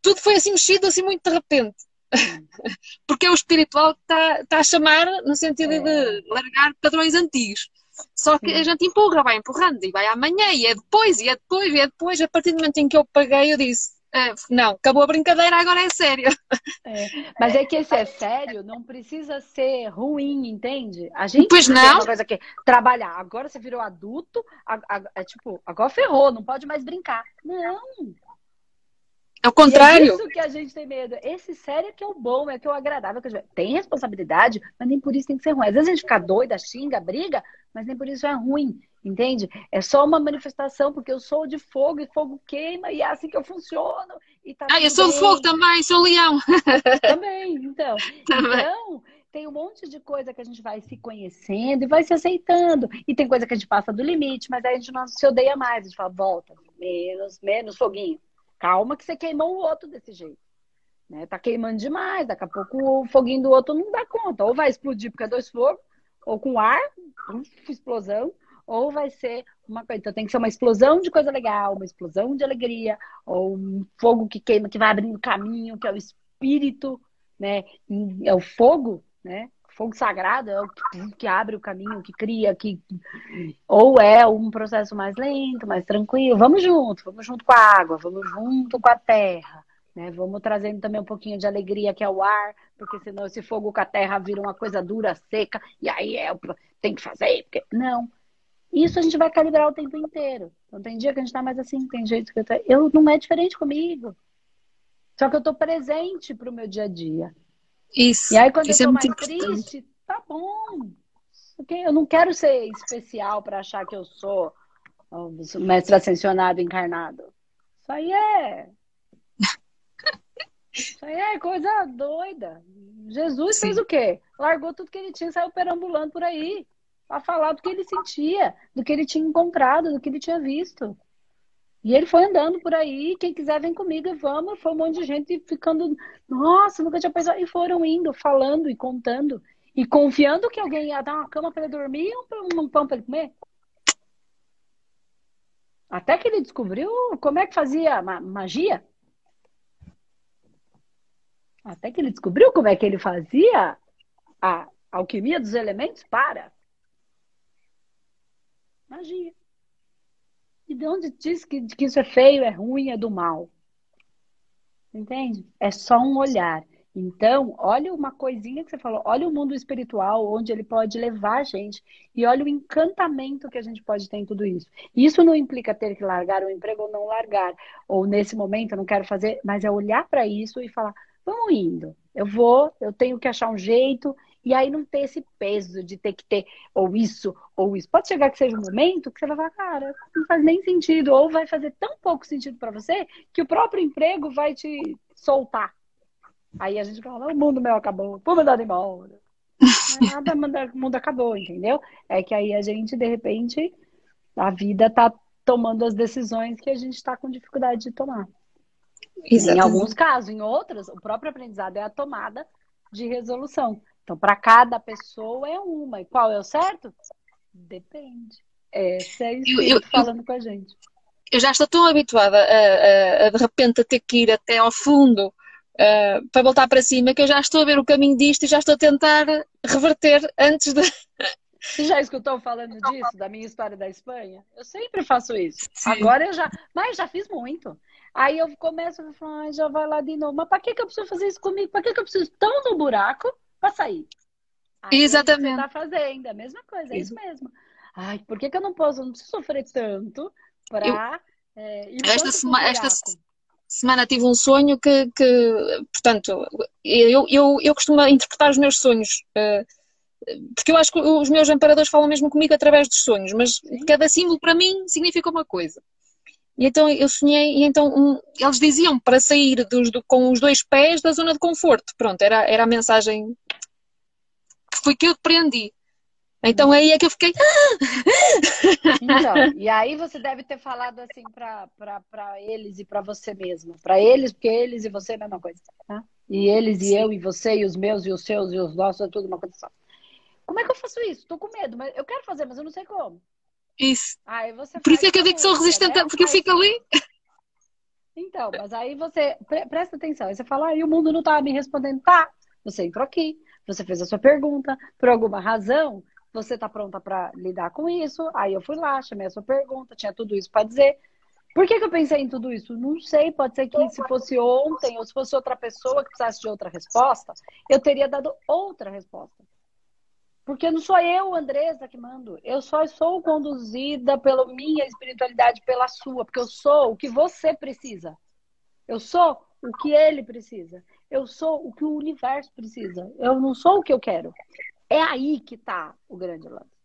tudo foi assim mexido assim muito de repente. <laughs> Porque é o espiritual que está, está a chamar no sentido é. de largar padrões antigos. Só que a gente empurra, vai empurrando e vai amanhã, e é depois, e é depois, e é depois. A partir do momento em que eu paguei, eu disse: ah, não, acabou a brincadeira, agora é sério. <laughs> É, mas é que esse é sério, não precisa ser ruim, entende? A gente pois não. uma coisa que trabalhar. Agora você virou adulto, é tipo, agora ferrou, não pode mais brincar. Não. É o contrário. É isso que a gente tem medo. Esse sério é que é o bom, é que é o agradável. Que tem responsabilidade, mas nem por isso tem que ser ruim. Às vezes a gente fica doida, xinga, briga, mas nem por isso é ruim, entende? É só uma manifestação, porque eu sou de fogo e fogo queima, e é assim que eu funciono. E tá ah, eu sou bem. fogo também, sou leão. Também, então. <laughs> Também. Então, tem um monte de coisa que a gente vai se conhecendo e vai se aceitando. E tem coisa que a gente passa do limite, mas aí a gente não se odeia mais. A gente fala, volta, menos, menos foguinho. Calma que você queimou o outro desse jeito. Né? Tá queimando demais, daqui a pouco o foguinho do outro não dá conta. Ou vai explodir porque é dois fogos, ou com ar, explosão, ou vai ser uma coisa. Então tem que ser uma explosão de coisa legal, uma explosão de alegria, ou um fogo que queima, que vai abrindo caminho, que é o espírito, né? É o fogo, né? Fogo sagrado é o que, que, abre o caminho, que cria, que ou é um processo mais lento, mais tranquilo. Vamos junto, vamos junto com a água, vamos junto com a terra, né? Vamos trazendo também um pouquinho de alegria que é o ar, porque senão esse fogo com a terra vira uma coisa dura, seca, e aí é tem que fazer, porque não. Isso a gente vai calibrar o tempo inteiro. Então tem dia que a gente tá mais assim, tem jeito que eu tô... eu não é diferente comigo. Só que eu tô presente pro meu dia a dia. Isso. E aí, quando isso eu é tô é mais triste, tá bom. Eu não quero ser especial para achar que eu sou o mestre ascensionado encarnado. Isso aí é. Isso aí é coisa doida. Jesus Sim. fez o quê? Largou tudo que ele tinha e saiu perambulando por aí. Pra falar do que ele sentia, do que ele tinha encontrado, do que ele tinha visto. E ele foi andando por aí, quem quiser vem comigo e vamos. Foi um monte de gente ficando, nossa, nunca tinha pensado. E foram indo, falando e contando. E confiando que alguém ia dar uma cama para ele dormir e um, um pão para ele comer. Até que ele descobriu como é que fazia magia. Até que ele descobriu como é que ele fazia a alquimia dos elementos para magia. E de onde diz que, que isso é feio, é ruim, é do mal? Entende? É só um olhar. Então, olha uma coisinha que você falou, olha o mundo espiritual, onde ele pode levar a gente, e olha o encantamento que a gente pode ter em tudo isso. Isso não implica ter que largar o emprego ou não largar, ou nesse momento eu não quero fazer, mas é olhar para isso e falar: vamos indo, eu vou, eu tenho que achar um jeito, e aí não ter esse peso de ter que ter ou isso ou isso. Pode chegar que seja um momento que você vai falar, cara, não faz nem sentido, ou vai fazer tão pouco sentido para você que o próprio emprego vai te soltar. Aí a gente fala, o mundo meu acabou, vou mandar embora. Nada, o mundo acabou, entendeu? É que aí a gente, de repente, a vida tá tomando as decisões que a gente está com dificuldade de tomar. Exatamente. Em alguns casos, em outros, o próprio aprendizado é a tomada de resolução. Então, para cada pessoa é uma. E qual é o certo? Depende. Essa é isso eu, eu, falando com a gente. Eu já estou tão habituada a, a, a de repente a ter que ir até ao fundo uh, para voltar para cima que eu já estou a ver o caminho disto e já estou a tentar reverter antes de. <laughs> Você já escutou falando disso, da minha história da Espanha? Eu sempre faço isso. Sim. Agora eu já. Mas já fiz muito. Aí eu começo a falar, ah, já vai lá de novo. Mas para que, que eu preciso fazer isso comigo? Para que, que eu preciso tão no buraco para sair. Aí Exatamente. Você tá fazendo a mesma coisa, é isso mesmo. Ai, por que, que eu não posso, não preciso sofrer tanto para eu... é, esta, sema, esta semana tive um sonho que, que portanto, eu, eu, eu costumo interpretar os meus sonhos. Uh, porque eu acho que os meus amparadores falam mesmo comigo através dos sonhos, mas Sim. cada símbolo para mim significa uma coisa. E então eu sonhei, e então um, eles diziam para sair dos, do, com os dois pés da zona de conforto. Pronto, era, era a mensagem foi que eu aprendi. Então aí é que eu fiquei. <laughs> Então, e aí você deve ter falado assim para eles e para você mesmo. Para eles, porque eles e você é a mesma coisa. Tá? E eles Sim. e eu e você e os meus e os seus e os nossos é tudo uma coisa só. Como é que eu faço isso? Tô com medo, mas eu quero fazer, mas eu não sei como. Isso. Por isso é que eu digo que sou resistente, né? porque eu fico ali. Então, mas aí você pre presta atenção. Aí você fala, ah, e o mundo não tá me respondendo. Tá, você entrou aqui, você fez a sua pergunta, por alguma razão, você tá pronta para lidar com isso. Aí eu fui lá, chamei a sua pergunta, tinha tudo isso para dizer. Por que, que, eu pensei em tudo isso? Não sei, pode ser que se fosse ontem ou se fosse outra pessoa que precisasse de outra resposta, eu teria dado outra resposta. Porque não sou eu, Andresa, que mando. Eu só sou conduzida pela minha espiritualidade, pela sua, porque eu sou o que você precisa. Eu sou o que ele precisa. Eu sou o que o universo precisa. Eu não sou o que eu quero. É aí que está o grande lance.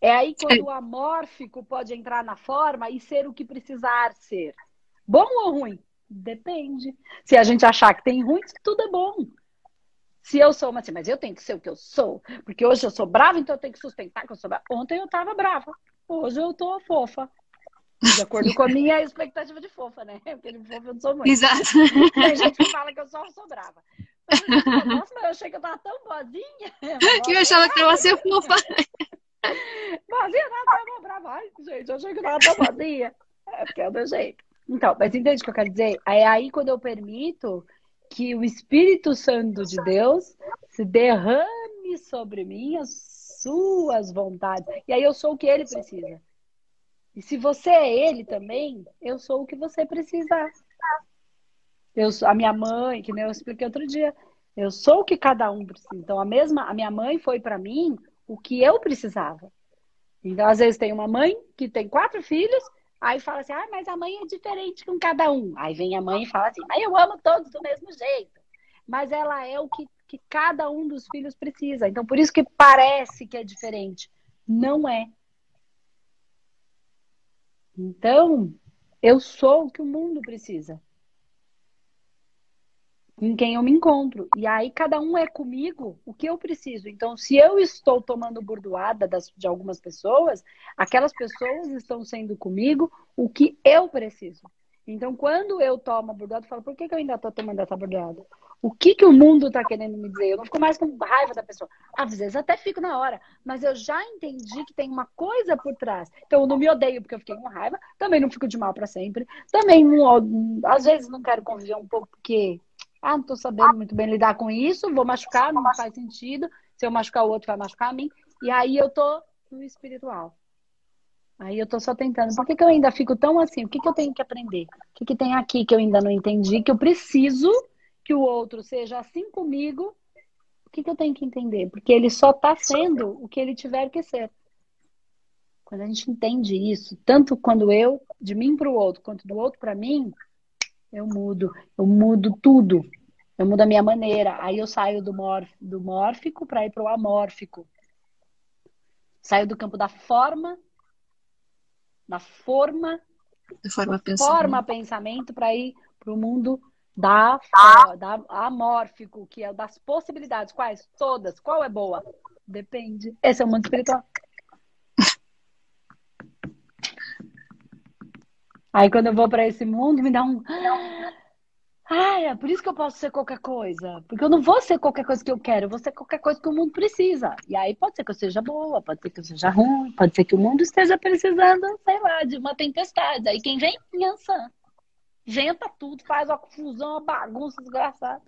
É aí quando o amórfico pode entrar na forma e ser o que precisar ser. Bom ou ruim? Depende. Se a gente achar que tem ruim, tudo é bom. Se eu sou uma assim, mas eu tenho que ser o que eu sou, porque hoje eu sou brava, então eu tenho que sustentar que eu sou brava. Ontem eu tava brava, hoje eu tô fofa. De acordo com a minha expectativa de fofa, né? <laughs> Porque de fofa eu não sou muito. Exato. Tem gente que fala que eu só sou brava. Nossa, mas eu achei que eu tava tão boazinha. Que eu achava que eu ia ser fofa. Boazinha nada, tava brava. Ai, gente, eu achei que eu tava tão boazinha. É porque é o meu jeito. Então, mas entende o que eu quero dizer? É aí quando eu permito que o Espírito Santo de Deus se derrame sobre mim as suas vontades. E aí eu sou o que ele precisa. E se você é ele também, eu sou o que você precisa. Eu, a minha mãe, que nem eu expliquei outro dia, eu sou o que cada um precisa. Então a mesma, a minha mãe foi para mim o que eu precisava. Então às vezes tem uma mãe que tem quatro filhos Aí fala assim, ah, mas a mãe é diferente com cada um. Aí vem a mãe e fala assim, mas eu amo todos do mesmo jeito. Mas ela é o que, que cada um dos filhos precisa. Então, por isso que parece que é diferente. Não é. Então, eu sou o que o mundo precisa em quem eu me encontro. E aí cada um é comigo o que eu preciso. Então, se eu estou tomando burdoada das, de algumas pessoas, aquelas pessoas estão sendo comigo o que eu preciso. Então, quando eu tomo burdoada, eu falo, por que, que eu ainda estou tomando essa burdoada? O que, que o mundo está querendo me dizer? Eu não fico mais com raiva da pessoa. Às vezes até fico na hora, mas eu já entendi que tem uma coisa por trás. Então, eu não me odeio porque eu fiquei com raiva, também não fico de mal para sempre, também não, às vezes não quero conviver um pouco porque ah, não estou sabendo muito bem lidar com isso, vou machucar, não faz sentido. Se eu machucar o outro, vai machucar a mim. E aí eu tô no espiritual. Aí eu tô só tentando. Por que, que eu ainda fico tão assim? O que, que eu tenho que aprender? O que, que tem aqui que eu ainda não entendi? Que eu preciso que o outro seja assim comigo. O que, que eu tenho que entender? Porque ele só está sendo o que ele tiver que ser. Quando a gente entende isso, tanto quando eu, de mim para o outro, quanto do outro para mim, eu mudo, eu mudo tudo. Eu mudo a minha maneira. Aí eu saio do, morf, do mórfico para ir para o amórfico. Saio do campo da forma, da forma, de forma pensamento, forma pensamento para ir para o mundo da, da amórfico, que é das possibilidades. Quais? Todas. Qual é boa? Depende. Esse é o mundo espiritual. Aí quando eu vou para esse mundo, me dá um. Ah, é por isso que eu posso ser qualquer coisa. Porque eu não vou ser qualquer coisa que eu quero, eu vou ser qualquer coisa que o mundo precisa. E aí pode ser que eu seja boa, pode ser que eu seja ruim, pode ser que o mundo esteja precisando, sei lá, de uma tempestade. Aí quem vem? Yansan. Venta tudo, faz uma confusão, uma bagunça desgraçada.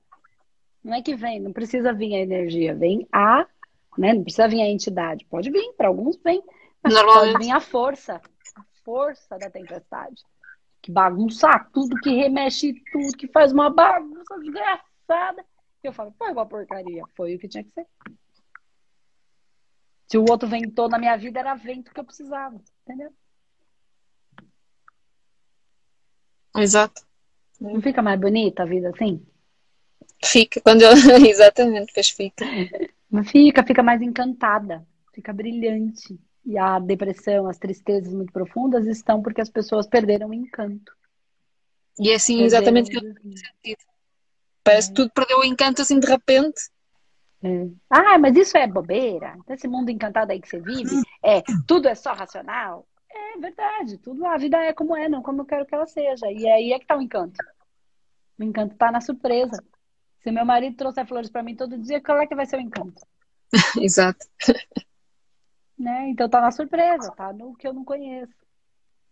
Não é que vem, não precisa vir a energia, vem a, né? Não precisa vir a entidade. Pode vir, para alguns vem, mas pode vir a força, a força da tempestade que bagunça tudo, que remexe tudo, que faz uma bagunça desgraçada. E eu falo, foi uma porcaria. Foi o que tinha que ser. Se o outro ventou na minha vida, era vento que eu precisava. Entendeu? Exato. Não fica mais bonita a vida assim? Fica, quando eu. <laughs> Exatamente, pois fica. Fica, fica mais encantada, fica brilhante. E a depressão, as tristezas muito profundas estão porque as pessoas perderam o encanto. E é assim perderam exatamente que eu tenho sentido. Parece é. que tudo perdeu o encanto assim de repente. É. Ah, mas isso é bobeira. Esse mundo encantado aí que você vive, é tudo é só racional. É verdade, tudo a vida é como é, não como eu quero que ela seja. E aí é que tá o encanto. O encanto tá na surpresa. Se meu marido trouxer flores para mim todo dia, qual é que vai ser o encanto? <laughs> Exato. Né? Então tá na surpresa, tá no que eu não conheço.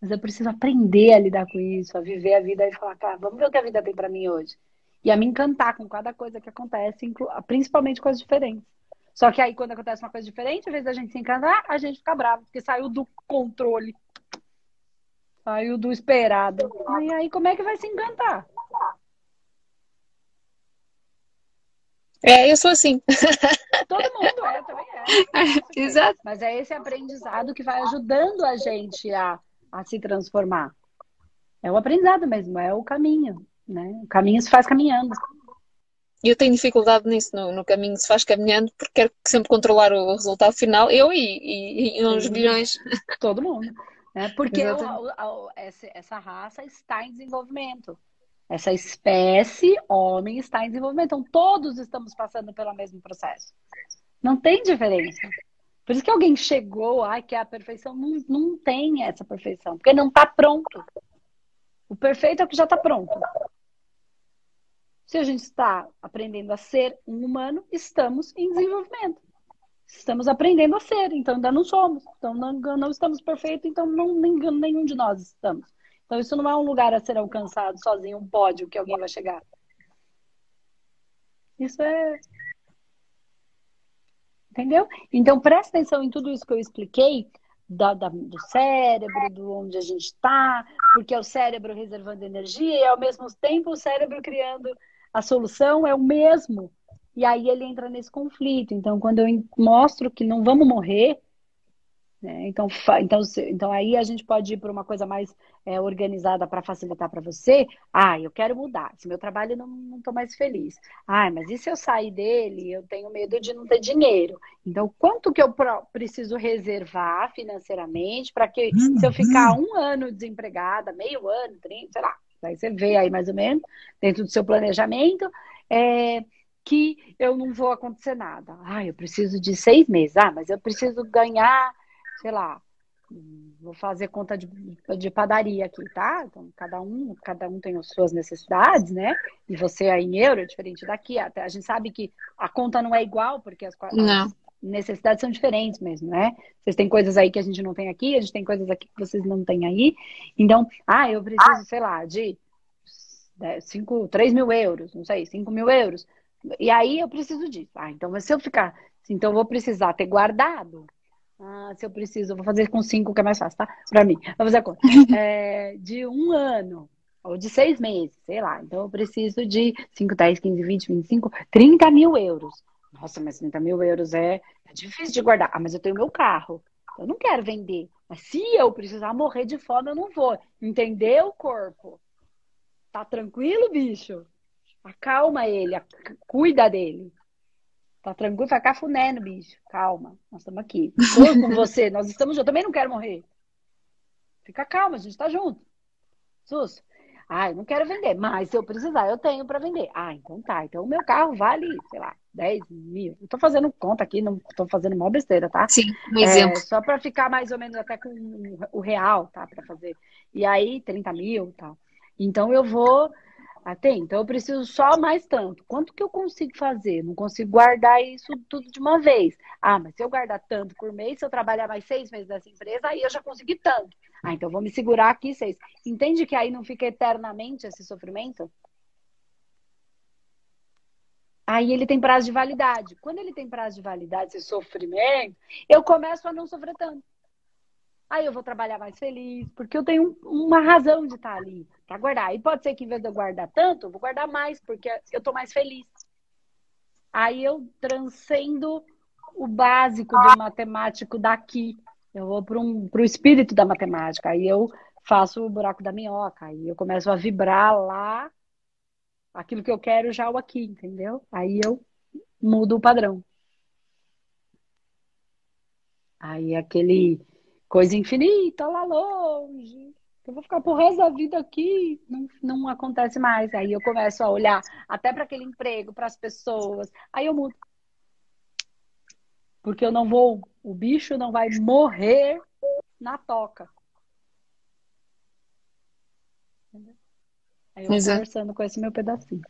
Mas eu preciso aprender a lidar com isso, a viver a vida e falar, cara, vamos ver o que a vida tem para mim hoje. E a me encantar com cada coisa que acontece, principalmente coisas diferentes. Só que aí, quando acontece uma coisa diferente, ao invés da gente se encantar, a gente fica bravo, porque saiu do controle. Saiu do esperado. E aí, como é que vai se encantar? É, eu sou assim. <laughs> Todo mundo é, também é. Exato. Mas é esse aprendizado que vai ajudando a gente a, a se transformar. É o aprendizado mesmo, é o caminho. Né? O caminho se faz caminhando. Eu tenho dificuldade nisso, no, no, caminho se faz caminhando, porque quero sempre controlar o resultado final, eu e, e, e uns bilhões. Todo mundo. Né? Porque <laughs> o, o, essa, essa raça está em desenvolvimento. Essa espécie, homem, está em desenvolvimento. Então, todos estamos passando pelo mesmo processo. Não tem diferença. Por isso que alguém chegou, ai, que é a perfeição. Não, não tem essa perfeição, porque não está pronto. O perfeito é o que já está pronto. Se a gente está aprendendo a ser um humano, estamos em desenvolvimento. Estamos aprendendo a ser, então ainda não somos. Então não, não estamos perfeitos, então não, nenhum de nós estamos. Então, isso não é um lugar a ser alcançado sozinho, um pódio que alguém vai chegar. Isso é. Entendeu? Então, presta atenção em tudo isso que eu expliquei. Da, da, do cérebro, do onde a gente está, porque é o cérebro reservando energia e ao mesmo tempo o cérebro criando a solução é o mesmo. E aí ele entra nesse conflito. Então, quando eu mostro que não vamos morrer, né? Então, então, então aí a gente pode ir para uma coisa mais é, organizada para facilitar para você. Ah, eu quero mudar. Se meu trabalho não estou mais feliz. Ah, mas e se eu sair dele? Eu tenho medo de não ter dinheiro. Então, quanto que eu preciso reservar financeiramente para que se eu ficar um ano desempregada, meio ano, 30, sei lá, aí você vê aí mais ou menos, dentro do seu planejamento, é, que eu não vou acontecer nada. Ah, eu preciso de seis meses. Ah, mas eu preciso ganhar sei lá, vou fazer conta de, de padaria aqui, tá? Então, cada um, cada um tem as suas necessidades, né? E você aí em euro é diferente daqui. Até a gente sabe que a conta não é igual, porque as, as necessidades são diferentes mesmo, né? Vocês têm coisas aí que a gente não tem aqui, a gente tem coisas aqui que vocês não têm aí. Então, ah, eu preciso, sei lá, de 5, 3 mil euros, não sei, 5 mil euros. E aí eu preciso disso. Ah, então, se eu ficar, então eu vou precisar ter guardado ah, se eu preciso, eu vou fazer com cinco, que é mais fácil, tá? Pra mim. Vou fazer a conta. <laughs> É, de um ano, ou de seis meses, sei lá. Então, eu preciso de 5, 10, 15, 20, 25, 30 mil euros. Nossa, mas 30 mil euros é, é difícil de guardar. Ah, mas eu tenho meu carro. Eu não quero vender. Mas se eu precisar morrer de fome, eu não vou. Entendeu, corpo? Tá tranquilo, bicho? Acalma ele, cuida dele. Tá tranquilo, vai cafuné no bicho. Calma, nós estamos aqui. Estou com você, nós estamos juntos. Eu também não quero morrer. Fica calma, a gente está junto. Sus. Ah, eu não quero vender, mas se eu precisar, eu tenho para vender. Ah, então tá. Então o meu carro vale, sei lá, 10 mil. Eu tô fazendo conta aqui, não tô fazendo uma besteira, tá? Sim, um exemplo. É, só para ficar mais ou menos até com o real, tá? Para fazer. E aí, 30 mil e tal. Então eu vou tem, então eu preciso só mais tanto. Quanto que eu consigo fazer? Não consigo guardar isso tudo de uma vez. Ah, mas se eu guardar tanto por mês, se eu trabalhar mais seis meses nessa empresa, aí eu já consegui tanto. Ah, então vou me segurar aqui seis. Entende que aí não fica eternamente esse sofrimento? Aí ele tem prazo de validade. Quando ele tem prazo de validade, esse sofrimento, eu começo a não sofrer tanto. Aí eu vou trabalhar mais feliz, porque eu tenho uma razão de estar ali para guardar. E pode ser que em vez de eu guardar tanto, eu vou guardar mais, porque eu estou mais feliz. Aí eu transcendo o básico do matemático daqui. Eu vou para um, o espírito da matemática. Aí eu faço o buraco da minhoca. Aí eu começo a vibrar lá aquilo que eu quero já o aqui, entendeu? Aí eu mudo o padrão. Aí aquele coisa infinita lá longe. Eu vou ficar pro resto da vida aqui, não, não acontece mais. Aí eu começo a olhar até para aquele emprego, para as pessoas. Aí eu mudo. Porque eu não vou, o bicho não vai morrer na toca. Aí eu vou conversando com esse meu pedacinho.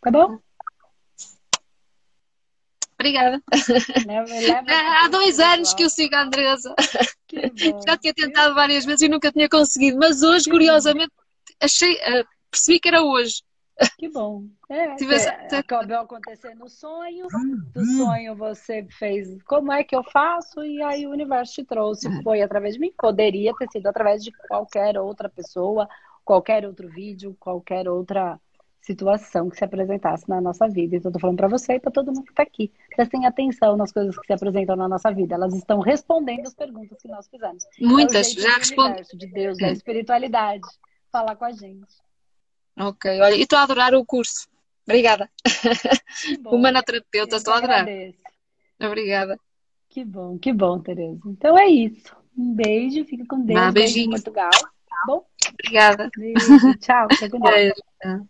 Tá bom? Obrigada. Leva, leva Há dois anos pessoal. que eu sigo a Andresa. Já tinha tentado várias vezes e nunca tinha conseguido, mas hoje, que curiosamente, achei, uh, percebi que era hoje. Que bom. É, <laughs> Tivesse... acabou acontecer no sonho, do sonho você fez como é que eu faço, e aí o universo te trouxe. É. Foi através de mim, poderia ter sido através de qualquer outra pessoa, qualquer outro vídeo, qualquer outra situação que se apresentasse na nossa vida. Então, eu tô falando para você e para todo mundo que está aqui. Prestem atenção nas coisas que se apresentam na nossa vida. Elas estão respondendo as perguntas que nós fizemos. Muitas, é já respondi. De Deus, da espiritualidade, falar com a gente. Ok, olha, e estou a adorar o curso. Obrigada. <laughs> Humanoterapeuta, estou a adorar. Obrigada. Que bom, que bom, Tereza. Então é isso. Um beijo, fica com Deus. Ah, beijinho. Beijo em Portugal. Tá bom? Obrigada. Beijo, tchau. Fica com <laughs> Deus. Beijo.